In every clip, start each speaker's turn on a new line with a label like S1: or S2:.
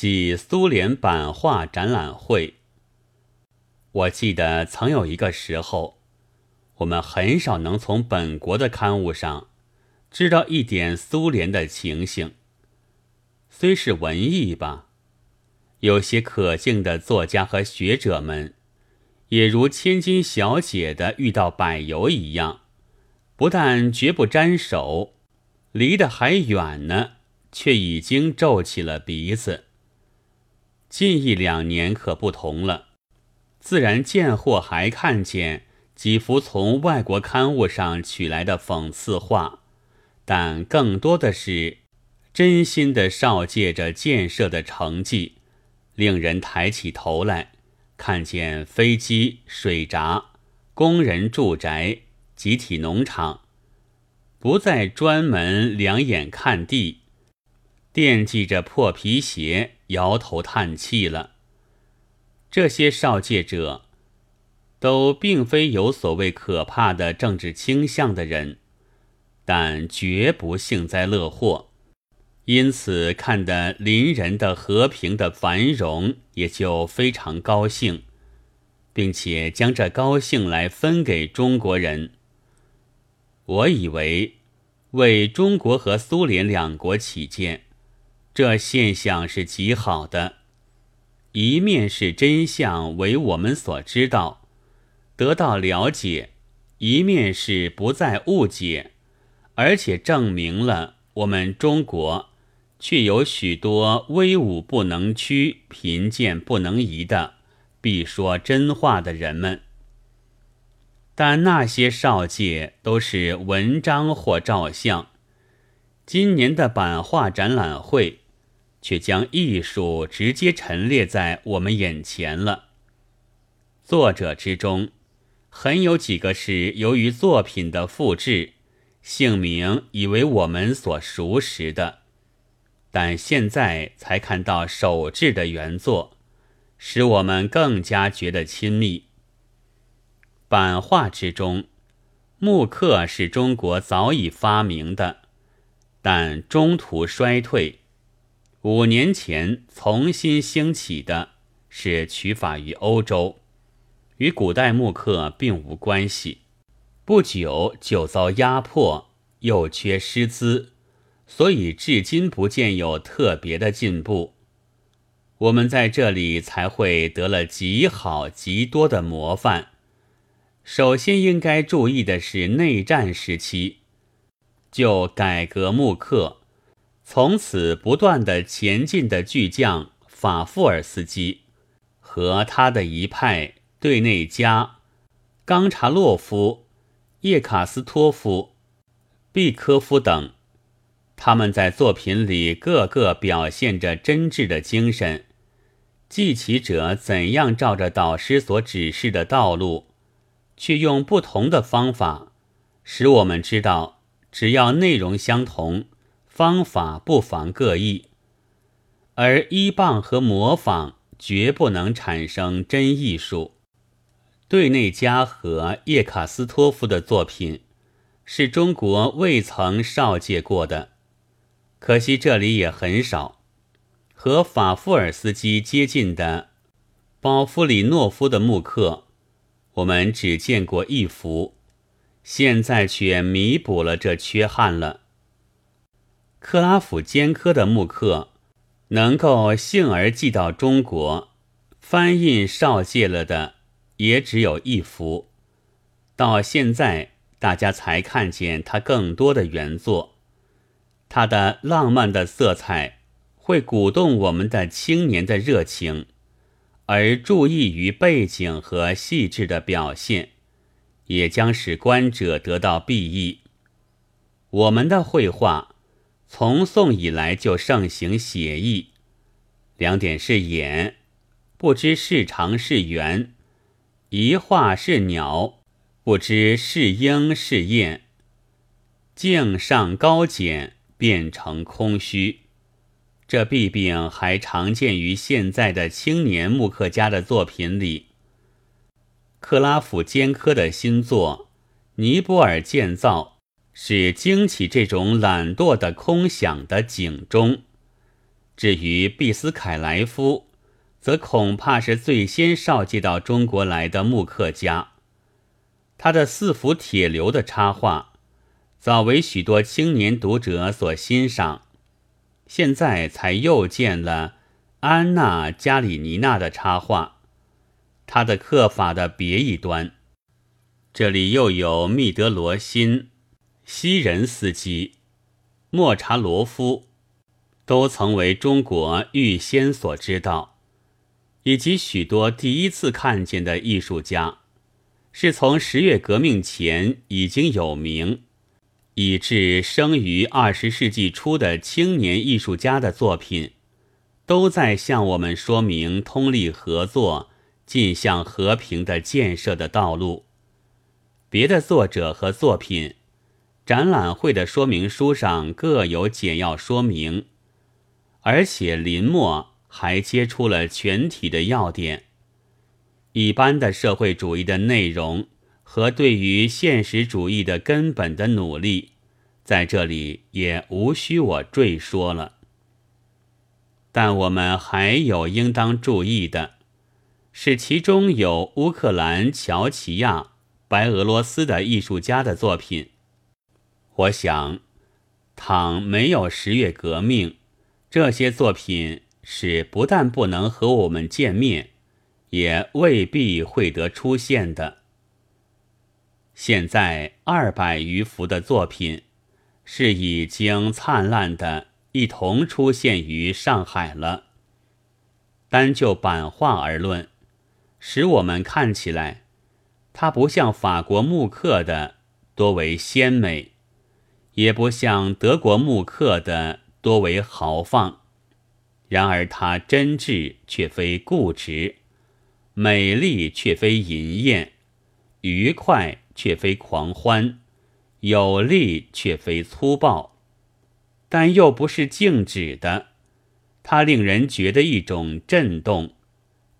S1: 即苏联版画展览会。我记得曾有一个时候，我们很少能从本国的刊物上知道一点苏联的情形。虽是文艺吧，有些可敬的作家和学者们，也如千金小姐的遇到柏油一样，不但绝不沾手，离得还远呢，却已经皱起了鼻子。近一两年可不同了，自然见或还看见几幅从外国刊物上取来的讽刺画，但更多的是真心的绍借着建设的成绩，令人抬起头来，看见飞机、水闸、工人住宅、集体农场，不再专门两眼看地。惦记着破皮鞋，摇头叹气了。这些少界者，都并非有所谓可怕的政治倾向的人，但绝不幸灾乐祸，因此看得邻人的和平的繁荣，也就非常高兴，并且将这高兴来分给中国人。我以为，为中国和苏联两国起见。这现象是极好的，一面是真相为我们所知道，得到了解；一面是不再误解，而且证明了我们中国却有许多威武不能屈、贫贱不能移的必说真话的人们。但那些少界都是文章或照相。今年的版画展览会。却将艺术直接陈列在我们眼前了。作者之中，很有几个是由于作品的复制，姓名已为我们所熟识的，但现在才看到手制的原作，使我们更加觉得亲密。版画之中，木刻是中国早已发明的，但中途衰退。五年前重新兴起的是取法于欧洲，与古代木刻并无关系。不久就遭压迫，又缺师资，所以至今不见有特别的进步。我们在这里才会得了极好极多的模范。首先应该注意的是内战时期，就改革木刻。从此不断的前进的巨匠法夫尔斯基和他的一派对内家冈察洛夫、叶卡斯托夫、毕科夫等，他们在作品里个个表现着真挚的精神，记起者怎样照着导师所指示的道路，却用不同的方法，使我们知道，只要内容相同。方法不妨各异，而依傍和模仿绝不能产生真艺术。对内加和叶卡斯托夫的作品是中国未曾少借过的，可惜这里也很少。和法夫尔斯基接近的包夫里诺夫的木刻，我们只见过一幅，现在却弥补了这缺憾了。克拉夫坚科的木刻能够幸而寄到中国，翻印少借了的也只有一幅。到现在，大家才看见他更多的原作。他的浪漫的色彩会鼓动我们的青年的热情，而注意于背景和细致的表现，也将使观者得到裨益。我们的绘画。从宋以来就盛行写意，两点是眼，不知是长是圆；一画是鸟，不知是鹰是雁。镜上高简，变成空虚。这弊病还常见于现在的青年木刻家的作品里。克拉夫坚科的新作《尼泊尔建造》。是惊起这种懒惰的空想的警钟，至于毕斯凯莱夫，则恐怕是最先绍介到中国来的木刻家。他的四幅铁流的插画，早为许多青年读者所欣赏，现在才又见了安娜·加里尼娜的插画。他的刻法的别一端，这里又有密德罗辛、西仁斯基、莫查罗夫。都曾为中国预先所知道，以及许多第一次看见的艺术家，是从十月革命前已经有名，以致生于二十世纪初的青年艺术家的作品，都在向我们说明通力合作、进向和平的建设的道路。别的作者和作品，展览会的说明书上各有简要说明。而且临末还接出了全体的要点，一般的社会主义的内容和对于现实主义的根本的努力，在这里也无需我赘说了。但我们还有应当注意的，是其中有乌克兰、乔奇亚、白俄罗斯的艺术家的作品。我想，倘没有十月革命。这些作品是不但不能和我们见面，也未必会得出现的。现在二百余幅的作品是已经灿烂的，一同出现于上海了。单就版画而论，使我们看起来，它不像法国木刻的多为鲜美，也不像德国木刻的。多为豪放，然而它真挚却非固执，美丽却非淫艳，愉快却非狂欢，有力却非粗暴，但又不是静止的。它令人觉得一种震动，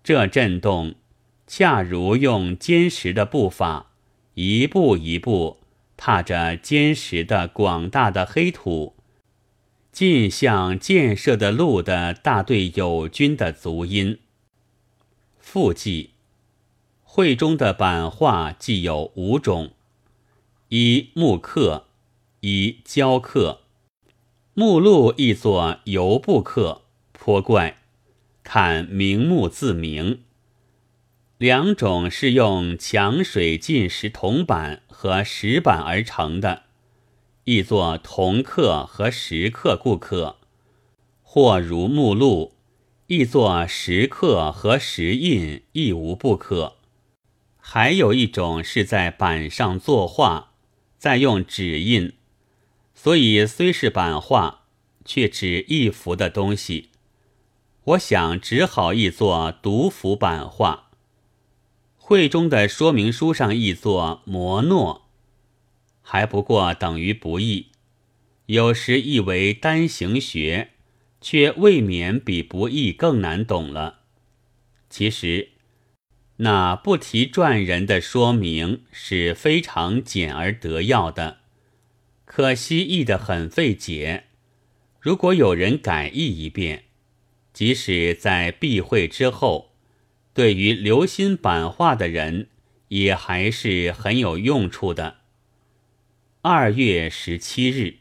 S1: 这震动恰如用坚实的步伐，一步一步踏着坚实的广大的黑土。进向建设的路的大队友军的足音。附记：会中的版画既有五种：一木刻，一胶刻。目录译作油布刻，颇怪。看明目自明。两种是用强水浸石铜板和石板而成的。亦作铜刻和石刻，固可；或如目录，亦作石刻和石印，亦无不可。还有一种是在板上作画，再用纸印，所以虽是版画，却只一幅的东西。我想只好译作独幅版画。会中的说明书上译作摩诺。还不过等于不易，有时译为单行学，却未免比不易更难懂了。其实，那不提撰人的说明是非常简而得要的，可惜译得很费解。如果有人改译一遍，即使在闭会之后，对于留心版画的人，也还是很有用处的。二月十七日。